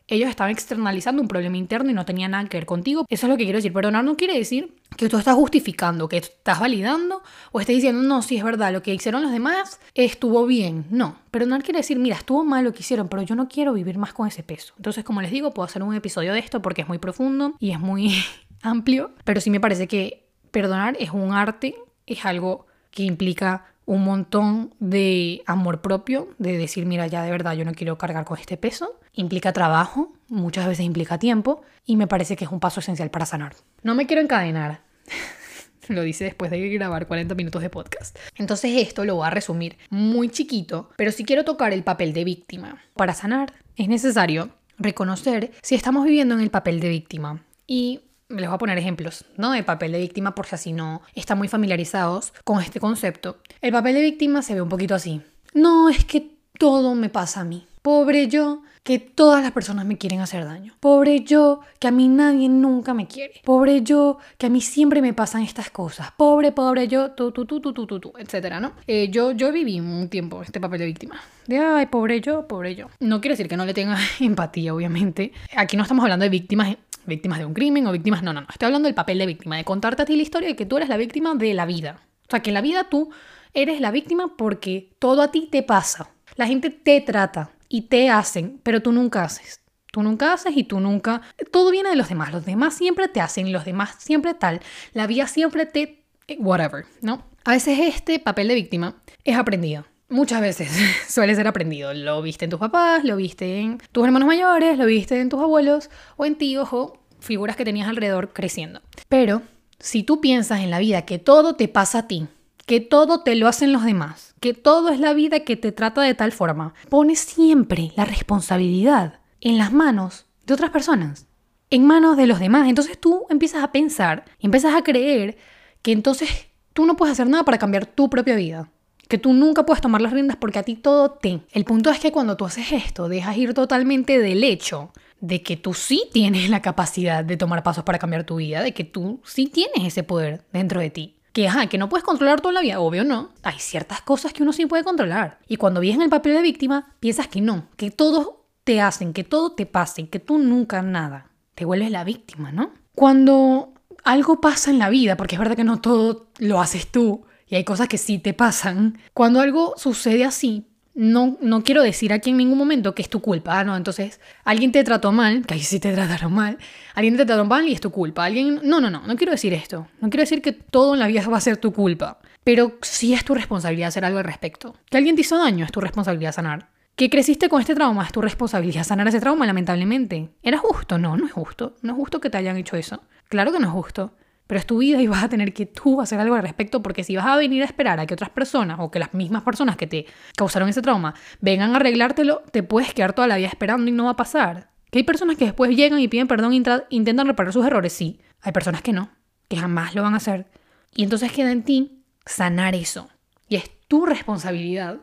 ellos estaban externalizando un problema interno y no tenía nada que ver contigo. Eso es lo que quiero decir. Perdonar no quiere decir que tú estás justificando, que estás validando o estás diciendo, no, sí es verdad, lo que hicieron los demás estuvo bien. No, perdonar quiere decir, mira, estuvo mal lo que hicieron, pero yo no quiero vivir más con ese peso. Entonces, como les digo, puedo hacer un episodio de esto porque es muy profundo y es muy amplio, pero sí me parece que perdonar es un arte, es algo que implica un montón de amor propio, de decir, mira, ya de verdad yo no quiero cargar con este peso. Implica trabajo, muchas veces implica tiempo, y me parece que es un paso esencial para sanar. No me quiero encadenar. lo dice después de grabar 40 minutos de podcast. Entonces esto lo voy a resumir muy chiquito, pero si quiero tocar el papel de víctima. Para sanar es necesario reconocer si estamos viviendo en el papel de víctima. Y les voy a poner ejemplos, ¿no? De papel de víctima por si así no están muy familiarizados con este concepto. El papel de víctima se ve un poquito así. No, es que todo me pasa a mí. Pobre yo, que todas las personas me quieren hacer daño. Pobre yo, que a mí nadie nunca me quiere. Pobre yo, que a mí siempre me pasan estas cosas. Pobre, pobre yo, tú, tú, tú, tú, tú, tú, tú etcétera, ¿no? Eh, yo, yo viví un tiempo este papel de víctima. De, ay, pobre yo, pobre yo. No quiere decir que no le tenga empatía, obviamente. Aquí no estamos hablando de víctimas víctimas de un crimen o víctimas... No, no, no. Estoy hablando del papel de víctima, de contarte a ti la historia de que tú eres la víctima de la vida. O sea, que en la vida tú eres la víctima porque todo a ti te pasa. La gente te trata y te hacen, pero tú nunca haces. Tú nunca haces y tú nunca... Todo viene de los demás. Los demás siempre te hacen, los demás siempre tal. La vida siempre te... Whatever, ¿no? A veces este papel de víctima es aprendido. Muchas veces suele ser aprendido. Lo viste en tus papás, lo viste en tus hermanos mayores, lo viste en tus abuelos o en tíos o figuras que tenías alrededor creciendo. Pero si tú piensas en la vida que todo te pasa a ti, que todo te lo hacen los demás, que todo es la vida que te trata de tal forma, pones siempre la responsabilidad en las manos de otras personas, en manos de los demás. Entonces tú empiezas a pensar, empiezas a creer que entonces tú no puedes hacer nada para cambiar tu propia vida que tú nunca puedes tomar las riendas porque a ti todo te. El punto es que cuando tú haces esto, dejas ir totalmente del hecho de que tú sí tienes la capacidad de tomar pasos para cambiar tu vida, de que tú sí tienes ese poder dentro de ti. Que, ajá, que no puedes controlar toda la vida, obvio no. Hay ciertas cosas que uno sí puede controlar. Y cuando vives en el papel de víctima, piensas que no, que todos te hacen, que todo te pase, que tú nunca nada. Te vuelves la víctima, ¿no? Cuando algo pasa en la vida, porque es verdad que no todo lo haces tú, y hay cosas que sí te pasan. Cuando algo sucede así, no, no quiero decir aquí en ningún momento que es tu culpa, ah, ¿no? Entonces, alguien te trató mal, que ahí sí te trataron mal, alguien te trató mal y es tu culpa. Alguien, no, no, no, no quiero decir esto. No quiero decir que todo en la vida va a ser tu culpa, pero sí es tu responsabilidad hacer algo al respecto. Que alguien te hizo daño es tu responsabilidad sanar. Que creciste con este trauma es tu responsabilidad sanar ese trauma, lamentablemente. ¿Era justo? No, no es justo. No es justo que te hayan hecho eso. Claro que no es justo. Pero es tu vida y vas a tener que tú hacer algo al respecto porque si vas a venir a esperar a que otras personas o que las mismas personas que te causaron ese trauma vengan a arreglártelo, te puedes quedar toda la vida esperando y no va a pasar. Que hay personas que después llegan y piden perdón e intentan reparar sus errores, sí. Hay personas que no, que jamás lo van a hacer. Y entonces queda en ti sanar eso. Y es tu responsabilidad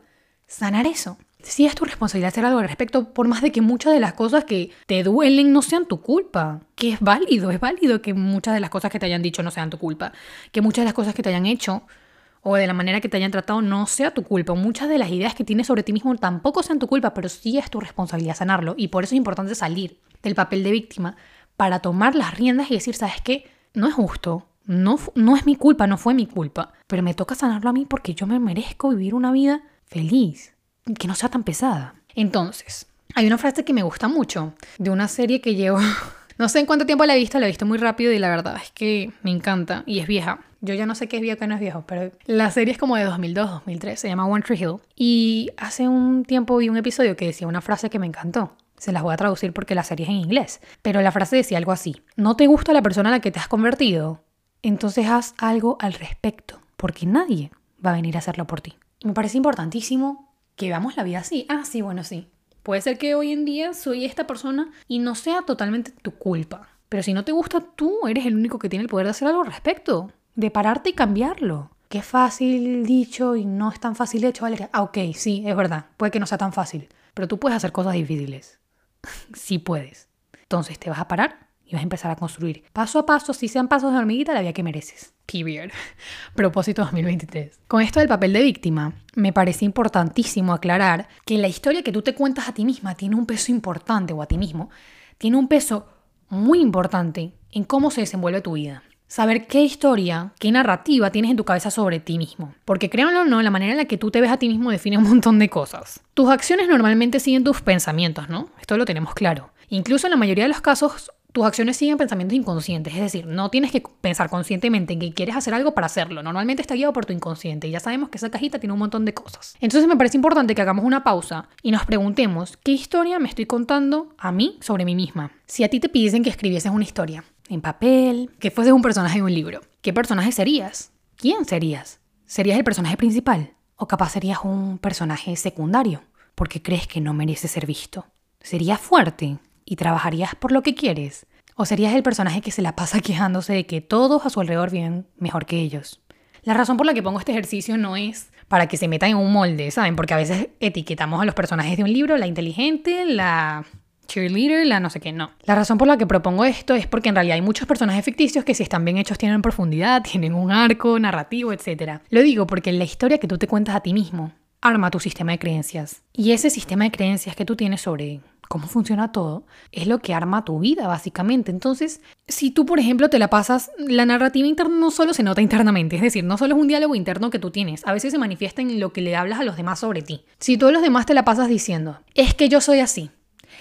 sanar eso sí es tu responsabilidad hacer algo al respecto, por más de que muchas de las cosas que te duelen no sean tu culpa. Que es válido, es válido que muchas de las cosas que te hayan dicho no sean tu culpa. Que muchas de las cosas que te hayan hecho o de la manera que te hayan tratado no sea tu culpa. Muchas de las ideas que tienes sobre ti mismo tampoco sean tu culpa, pero sí es tu responsabilidad sanarlo. Y por eso es importante salir del papel de víctima para tomar las riendas y decir, ¿sabes qué? No es justo. No, no es mi culpa, no fue mi culpa. Pero me toca sanarlo a mí porque yo me merezco vivir una vida feliz que no sea tan pesada. Entonces, hay una frase que me gusta mucho de una serie que llevo, no sé en cuánto tiempo la he visto, la he visto muy rápido y la verdad es que me encanta y es vieja. Yo ya no sé qué es viejo, qué no es viejo, pero la serie es como de 2002, 2003, se llama One Tree Hill. Y hace un tiempo vi un episodio que decía una frase que me encantó. Se las voy a traducir porque la serie es en inglés. Pero la frase decía algo así. ¿No te gusta la persona en la que te has convertido? Entonces haz algo al respecto, porque nadie va a venir a hacerlo por ti. Me parece importantísimo que veamos la vida así. Ah, sí, bueno, sí. Puede ser que hoy en día soy esta persona y no sea totalmente tu culpa. Pero si no te gusta, tú eres el único que tiene el poder de hacer algo al respecto. De pararte y cambiarlo. Qué fácil dicho y no es tan fácil hecho, Valeria. Ah, ok, sí, es verdad. Puede que no sea tan fácil. Pero tú puedes hacer cosas difíciles. sí puedes. Entonces te vas a parar vas a empezar a construir paso a paso, si sean pasos de hormiguita, la vida que mereces. Period. Propósito 2023. Con esto del papel de víctima, me parece importantísimo aclarar que la historia que tú te cuentas a ti misma tiene un peso importante, o a ti mismo, tiene un peso muy importante en cómo se desenvuelve tu vida. Saber qué historia, qué narrativa tienes en tu cabeza sobre ti mismo. Porque créanlo o no, la manera en la que tú te ves a ti mismo define un montón de cosas. Tus acciones normalmente siguen tus pensamientos, ¿no? Esto lo tenemos claro. Incluso en la mayoría de los casos, tus acciones siguen pensamientos inconscientes, es decir, no tienes que pensar conscientemente en que quieres hacer algo para hacerlo. Normalmente está guiado por tu inconsciente y ya sabemos que esa cajita tiene un montón de cosas. Entonces me parece importante que hagamos una pausa y nos preguntemos qué historia me estoy contando a mí sobre mí misma. Si a ti te pidiesen que escribieses una historia en papel, que fueses un personaje en un libro, ¿qué personaje serías? ¿Quién serías? ¿Serías el personaje principal? ¿O capaz serías un personaje secundario? Porque crees que no merece ser visto. ¿Serías fuerte? Y trabajarías por lo que quieres? ¿O serías el personaje que se la pasa quejándose de que todos a su alrededor viven mejor que ellos? La razón por la que pongo este ejercicio no es para que se metan en un molde, ¿saben? Porque a veces etiquetamos a los personajes de un libro, la inteligente, la cheerleader, la no sé qué, no. La razón por la que propongo esto es porque en realidad hay muchos personajes ficticios que si están bien hechos tienen profundidad, tienen un arco narrativo, etc. Lo digo porque la historia que tú te cuentas a ti mismo arma tu sistema de creencias. Y ese sistema de creencias que tú tienes sobre cómo funciona todo, es lo que arma tu vida, básicamente. Entonces, si tú, por ejemplo, te la pasas, la narrativa interna no solo se nota internamente, es decir, no solo es un diálogo interno que tú tienes, a veces se manifiesta en lo que le hablas a los demás sobre ti. Si todos los demás te la pasas diciendo, es que yo soy así,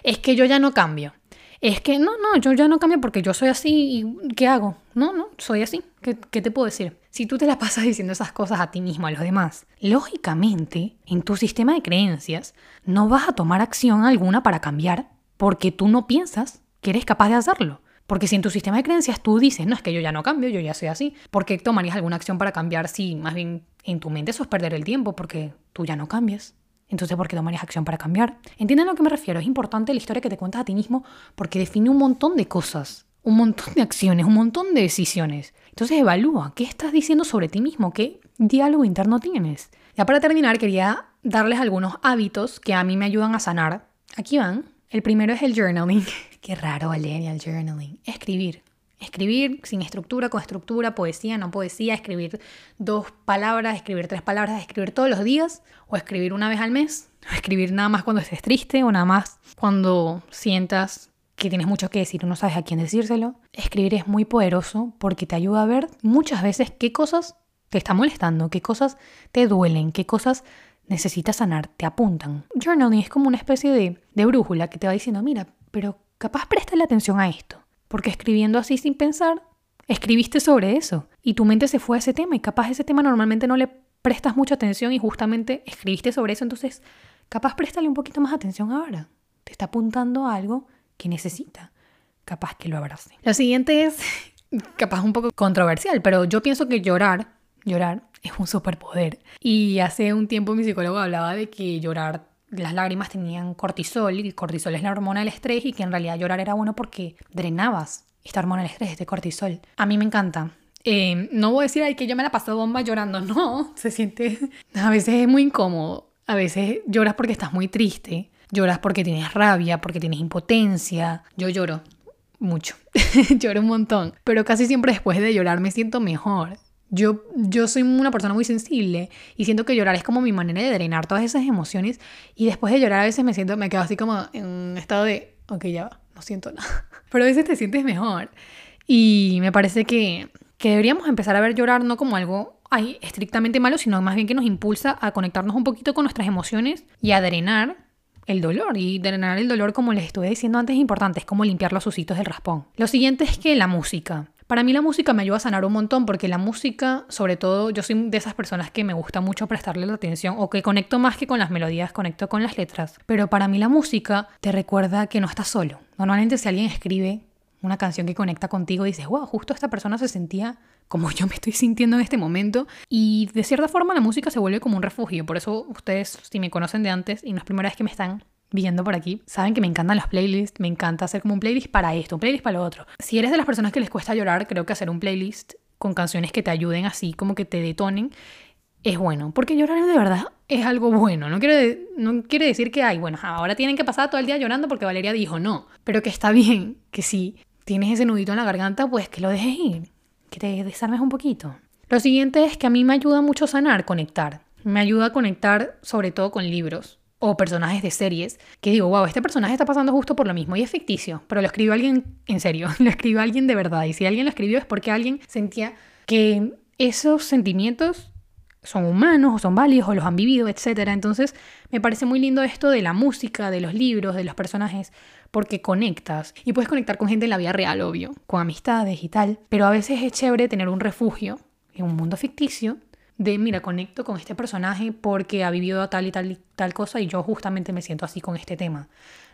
es que yo ya no cambio, es que no, no, yo ya no cambio porque yo soy así y ¿qué hago? No, no, soy así. ¿Qué, ¿Qué, te puedo decir? Si tú te la pasas diciendo esas cosas a ti mismo, a los demás, lógicamente, en tu sistema de creencias, no vas a tomar acción alguna para cambiar porque tú no piensas que eres capaz de hacerlo. Porque si en tu sistema de creencias tú dices, no es que yo ya no cambio, yo ya soy así, ¿por qué tomarías alguna acción para cambiar si más bien en tu mente eso es perder el tiempo porque tú ya no cambias? Entonces, ¿por qué tomarías acción para cambiar? ¿Entienden a lo que me refiero? Es importante la historia que te cuentas a ti mismo porque define un montón de cosas, un montón de acciones, un montón de decisiones. Entonces, evalúa qué estás diciendo sobre ti mismo, qué diálogo interno tienes. Ya para terminar, quería darles algunos hábitos que a mí me ayudan a sanar. Aquí van. El primero es el journaling. qué raro, Valeria, el journaling. Escribir. Escribir sin estructura, con estructura, poesía, no poesía, escribir dos palabras, escribir tres palabras, escribir todos los días, o escribir una vez al mes, o escribir nada más cuando estés triste, o nada más cuando sientas que tienes mucho que decir o no sabes a quién decírselo. Escribir es muy poderoso porque te ayuda a ver muchas veces qué cosas te están molestando, qué cosas te duelen, qué cosas necesitas sanar, te apuntan. Journaling es como una especie de, de brújula que te va diciendo, mira, pero capaz préstale atención a esto porque escribiendo así sin pensar, escribiste sobre eso y tu mente se fue a ese tema y capaz ese tema normalmente no le prestas mucha atención y justamente escribiste sobre eso, entonces capaz préstale un poquito más atención ahora. Te está apuntando a algo que necesita. Capaz que lo abrace. Lo siguiente es capaz un poco controversial, pero yo pienso que llorar, llorar es un superpoder. Y hace un tiempo mi psicólogo hablaba de que llorar, las lágrimas tenían cortisol, y el cortisol es la hormona del estrés, y que en realidad llorar era bueno porque drenabas esta hormona del estrés, este cortisol. A mí me encanta. Eh, no voy a decir ay, que yo me la paso bomba llorando, no, se siente, a veces es muy incómodo, a veces lloras porque estás muy triste, lloras porque tienes rabia, porque tienes impotencia, yo lloro mucho, lloro un montón, pero casi siempre después de llorar me siento mejor. Yo, yo soy una persona muy sensible y siento que llorar es como mi manera de drenar todas esas emociones y después de llorar a veces me siento, me quedo así como en un estado de, ok, ya va, no siento nada. Pero a veces te sientes mejor y me parece que, que deberíamos empezar a ver llorar no como algo ay, estrictamente malo, sino más bien que nos impulsa a conectarnos un poquito con nuestras emociones y a drenar el dolor. Y drenar el dolor, como les estuve diciendo antes, es importante, es como limpiar los ositos del raspón. Lo siguiente es que la música. Para mí la música me ayuda a sanar un montón porque la música, sobre todo, yo soy de esas personas que me gusta mucho prestarle la atención o que conecto más que con las melodías, conecto con las letras. Pero para mí la música te recuerda que no estás solo. Normalmente si alguien escribe una canción que conecta contigo, dices, wow, justo esta persona se sentía como yo me estoy sintiendo en este momento. Y de cierta forma la música se vuelve como un refugio. Por eso ustedes, si me conocen de antes y no es primera vez que me están viendo por aquí, saben que me encantan los playlists, me encanta hacer como un playlist para esto, un playlist para lo otro. Si eres de las personas que les cuesta llorar, creo que hacer un playlist con canciones que te ayuden así, como que te detonen, es bueno. Porque llorar de verdad es algo bueno. No quiere, no quiere decir que, ay, bueno, ahora tienen que pasar todo el día llorando porque Valeria dijo no. Pero que está bien, que si tienes ese nudito en la garganta, pues que lo dejes ir, que te desarmes un poquito. Lo siguiente es que a mí me ayuda mucho sanar, conectar. Me ayuda a conectar sobre todo con libros o personajes de series que digo, wow, este personaje está pasando justo por lo mismo y es ficticio, pero lo escribió alguien en serio, lo escribió alguien de verdad. Y si alguien lo escribió es porque alguien sentía que esos sentimientos son humanos o son válidos o los han vivido, etc. Entonces me parece muy lindo esto de la música, de los libros, de los personajes, porque conectas y puedes conectar con gente en la vida real, obvio, con amistades y tal, pero a veces es chévere tener un refugio en un mundo ficticio de, mira, conecto con este personaje porque ha vivido tal y tal y tal cosa y yo justamente me siento así con este tema.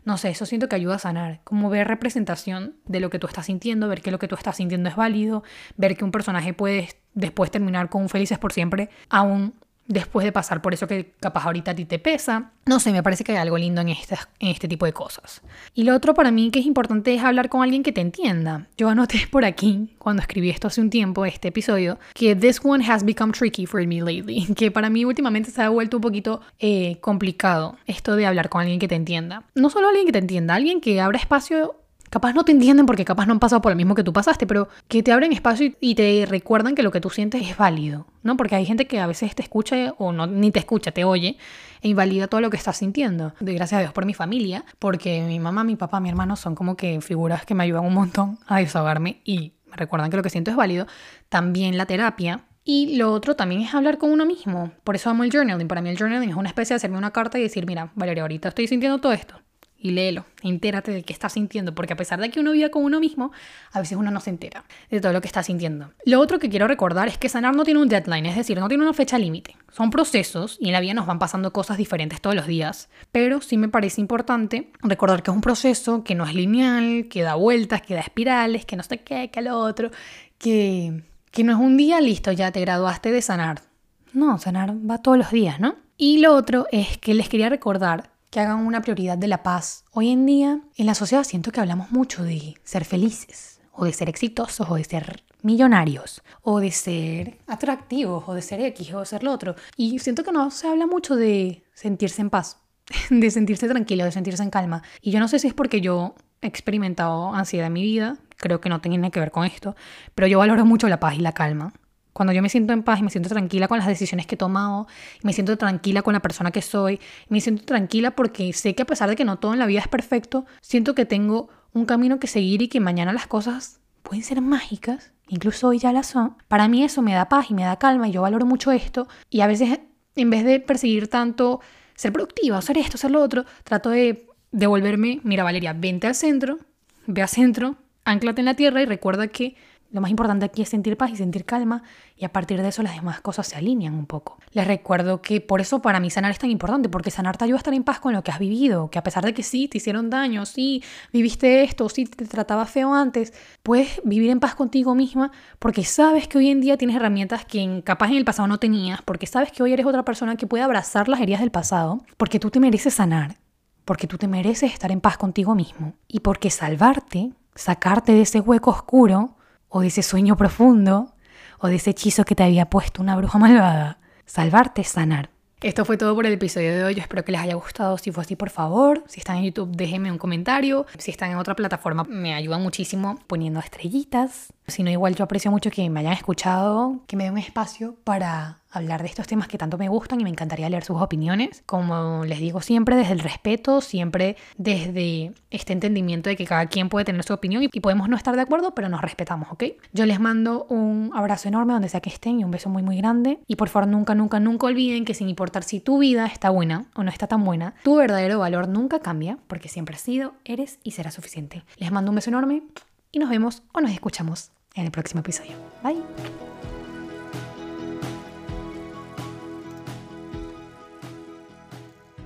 No sé, eso siento que ayuda a sanar, como ver representación de lo que tú estás sintiendo, ver que lo que tú estás sintiendo es válido, ver que un personaje puede después terminar con felices por siempre, aún después de pasar por eso que capaz ahorita a ti te pesa. No sé, me parece que hay algo lindo en, este, en este tipo de cosas. Y lo otro para mí que es importante es hablar con alguien que te entienda. Yo anoté por aquí, cuando escribí esto hace un tiempo, este episodio, que this one has become tricky for me lately. Que para mí últimamente se ha vuelto un poquito eh, complicado esto de hablar con alguien que te entienda. No solo alguien que te entienda, alguien que abra espacio capaz no te entienden porque capaz no han pasado por lo mismo que tú pasaste, pero que te abren espacio y, te recuerdan que lo que tú sientes es válido, ¿no? Porque hay gente que a veces te escucha o no, ni te escucha, te oye e invalida todo lo que estás sintiendo. Doy gracias a Dios por mi familia, porque mi mamá, mi papá, mi hermano son como que figuras que me ayudan un montón a desahogarme y me recuerdan que lo que siento es válido. También la terapia, y lo otro también es hablar con uno mismo. Por eso amo el journaling. Para mí el journaling es una especie de hacerme una carta y decir, mira, Valeria, ahorita estoy sintiendo todo esto y léelo, entérate de qué estás sintiendo, porque a pesar de que uno viva con uno mismo, a veces uno no se entera de todo lo que está sintiendo. Lo otro que quiero recordar es que sanar no tiene un deadline, es decir, no tiene una fecha límite. Son procesos y en la vida nos van pasando cosas diferentes todos los días, pero sí me parece importante recordar que es un proceso que no es lineal, que da vueltas, que da espirales, que no sé qué, que lo otro, que, que no es un día listo, ya te graduaste de sanar. No, sanar va todos los días, ¿no? Y lo otro es que les quería recordar que hagan una prioridad de la paz. Hoy en día, en la sociedad siento que hablamos mucho de ser felices, o de ser exitosos, o de ser millonarios, o de ser atractivos, o de ser X, o de ser lo otro. Y siento que no se habla mucho de sentirse en paz, de sentirse tranquilo, de sentirse en calma. Y yo no sé si es porque yo he experimentado ansiedad en mi vida, creo que no tiene nada que ver con esto, pero yo valoro mucho la paz y la calma. Cuando yo me siento en paz y me siento tranquila con las decisiones que he tomado, me siento tranquila con la persona que soy, me siento tranquila porque sé que a pesar de que no todo en la vida es perfecto, siento que tengo un camino que seguir y que mañana las cosas pueden ser mágicas, incluso hoy ya las son. Para mí eso me da paz y me da calma y yo valoro mucho esto y a veces en vez de perseguir tanto ser productiva, hacer esto, hacer lo otro, trato de devolverme, mira Valeria, vente al centro, ve al centro, anclate en la tierra y recuerda que Lo más importante aquí es sentir paz y sentir calma y a partir de eso las demás cosas se alinean un poco. Les recuerdo que por eso para mí sanar es tan importante, porque sanar te ayuda a estar en paz con lo que has vivido, que a pesar de que sí, te hicieron daño, sí, viviste esto, sí, te trataba feo antes, puedes vivir en paz contigo misma porque sabes que hoy en día tienes herramientas que capaz en el pasado no tenías, porque sabes que hoy eres otra persona que puede abrazar las heridas del pasado, porque tú te mereces sanar, porque tú te mereces estar en paz contigo mismo y porque salvarte, sacarte de ese hueco oscuro, o de ese sueño profundo, o de ese hechizo que te había puesto una bruja malvada. Salvarte sanar. Esto fue todo por el episodio de hoy. Espero que les haya gustado. Si fue así, por favor, si están en YouTube, déjenme un comentario. Si están en otra plataforma, me ayudan muchísimo poniendo estrellitas. Si no, igual yo aprecio mucho que me hayan escuchado, que me den un espacio para hablar de estos temas que tanto me gustan y me encantaría leer sus opiniones. Como les digo siempre, desde el respeto, siempre desde este entendimiento de que cada quien puede tener su opinión y podemos no estar de acuerdo, pero nos respetamos, ¿ok? Yo les mando un abrazo enorme donde sea que estén y un beso muy muy grande. Y por favor nunca, nunca, nunca olviden que sin importar si tu vida está buena o no está tan buena, tu verdadero valor nunca cambia porque siempre has sido, eres y será suficiente. Les mando un beso enorme y nos vemos o nos escuchamos en el próximo episodio. Bye.